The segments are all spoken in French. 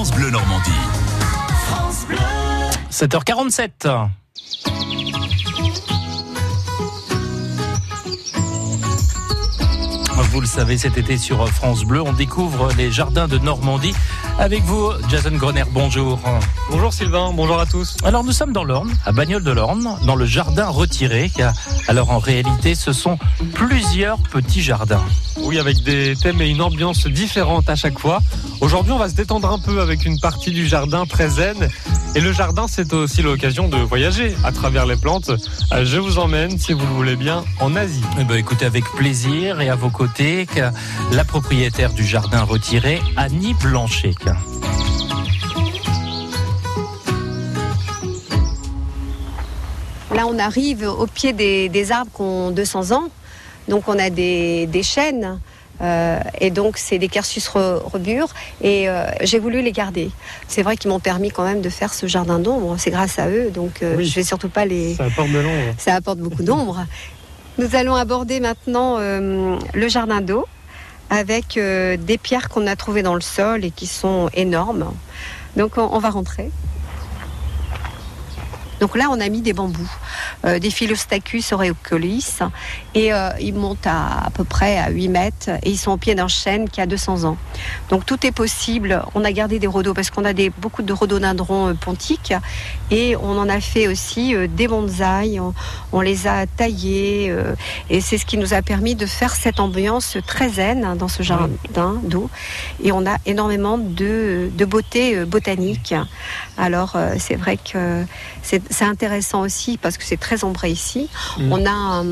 France Bleu Normandie. 7h47. Vous le savez, cet été sur France Bleu, on découvre les jardins de Normandie. Avec vous, Jason Groner, bonjour. Bonjour Sylvain, bonjour à tous. Alors nous sommes dans l'Orne, à Bagnoles de l'Orne, dans le jardin retiré. Alors en réalité, ce sont plusieurs petits jardins. Oui, avec des thèmes et une ambiance différente à chaque fois. Aujourd'hui, on va se détendre un peu avec une partie du jardin très zen. Et le jardin, c'est aussi l'occasion de voyager à travers les plantes. Euh, je vous emmène, si vous le voulez bien, en Asie. Eh ben, écoutez, avec plaisir et à vos côtés, la propriétaire du jardin retiré, Annie Blanchet. Là, on arrive au pied des, arbres qui ont 200 ans. Donc, on a des, chênes. Euh, et donc, c'est des Quercus rebures. Et euh, j'ai voulu les garder. C'est vrai qu'ils m'ont permis quand même de faire ce jardin d'ombre. C'est grâce à eux. Donc, euh, je vais surtout pas les. Ça apporte de l'ombre. Ça apporte beaucoup d'ombre. Nous allons aborder maintenant le jardin d'eau avec des pierres qu'on a trouvées dans le sol et qui sont énormes. Donc, on va rentrer. Donc là, on a mis des bambous, euh, des Philostachus aureocolis, et euh, ils montent à, à peu près à 8 mètres, et ils sont au pied d'un chêne qui a 200 ans. Donc tout est possible. On a gardé des rhodos parce qu'on a des, beaucoup de rhododendrons euh, pontiques, et on en a fait aussi des bonsaïs. On, les a taillés, et c'est ce qui nous a permis de faire cette ambiance très zen dans ce jardin d'eau. Et on a énormément de, de beauté botanique. Alors c'est vrai que c'est c'est intéressant aussi parce que c'est très ombré ici. Mm. On a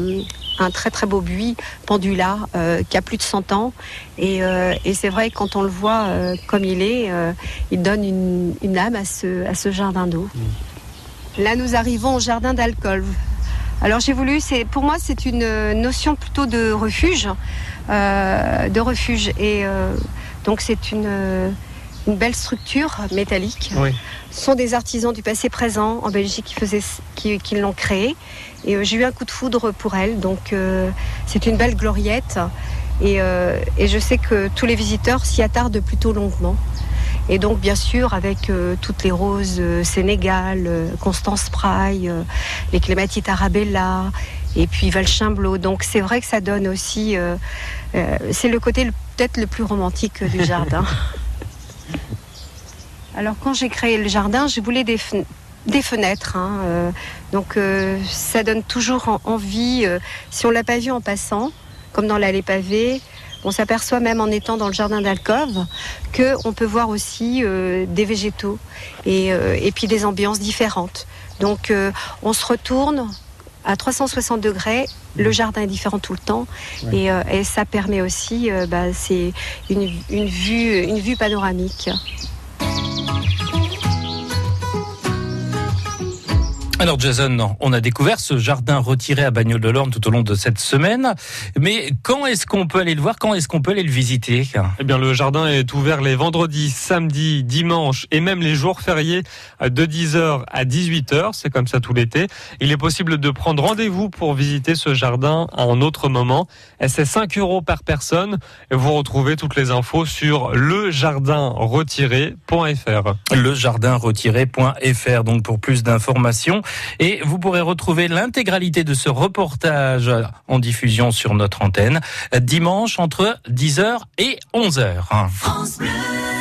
un, très très beau buis pendula euh, qui a plus de 100 ans. Euh, et, c'est vrai quand on le voit euh, comme il est, il donne une, âme à ce, à ce jardin d'eau. Mm. Là, nous arrivons au jardin d'alcool. Alors j'ai voulu, c'est pour moi c'est une notion plutôt de refuge, de refuge et donc c'est une une belle structure métallique. Ce sont des artisans du passé présent en Belgique qui, faisaient, qui, l'ont créé. Et euh, j'ai eu un coup de foudre pour elle. Donc euh, c'est une belle gloriette. Euh, et, je sais que tous les visiteurs s'y attardent plutôt longuement. Et donc, bien sûr, avec toutes les roses Sénégal, Constance Praille, les clématites Arabella, et puis Valchimblo. Donc, c'est vrai que ça donne aussi. c'est le côté peut-être le plus romantique du jardin. Alors quand j'ai créé le jardin, j'ai voulu des, fenêtres. Hein, euh, donc euh, ça donne toujours envie, euh, si on l'a pas vu en passant, comme dans l'allée pavée, on s'aperçoit même en étant dans le jardin d'alcôve qu'on peut voir aussi des végétaux et, puis des ambiances différentes. Donc on se retourne à 360 degrés, le jardin est différent tout le temps et, ça permet aussi, bah, c'est une, vue, une vue panoramique. Alors Jason, on a découvert ce jardin retiré à Bagnoles de l'Orne tout au long de cette semaine. Mais quand est-ce qu'on peut aller le voir? Quand est-ce qu'on peut aller le visiter? Eh bien, le jardin est ouvert les vendredis, samedis, dimanches et même les jours fériés de 10h à 18h. C'est comme ça tout l'été. Il est possible de prendre rendez-vous pour visiter ce jardin à un autre moment. C'est 5 euros par personne. Et vous retrouvez toutes les infos sur lejardinretiré.fr. Lejardinretiré.fr. Donc pour plus d'informations. Et vous pourrez retrouver l'intégralité de ce reportage en diffusion sur notre antenne dimanche entre 10h et 11h. France Bleu.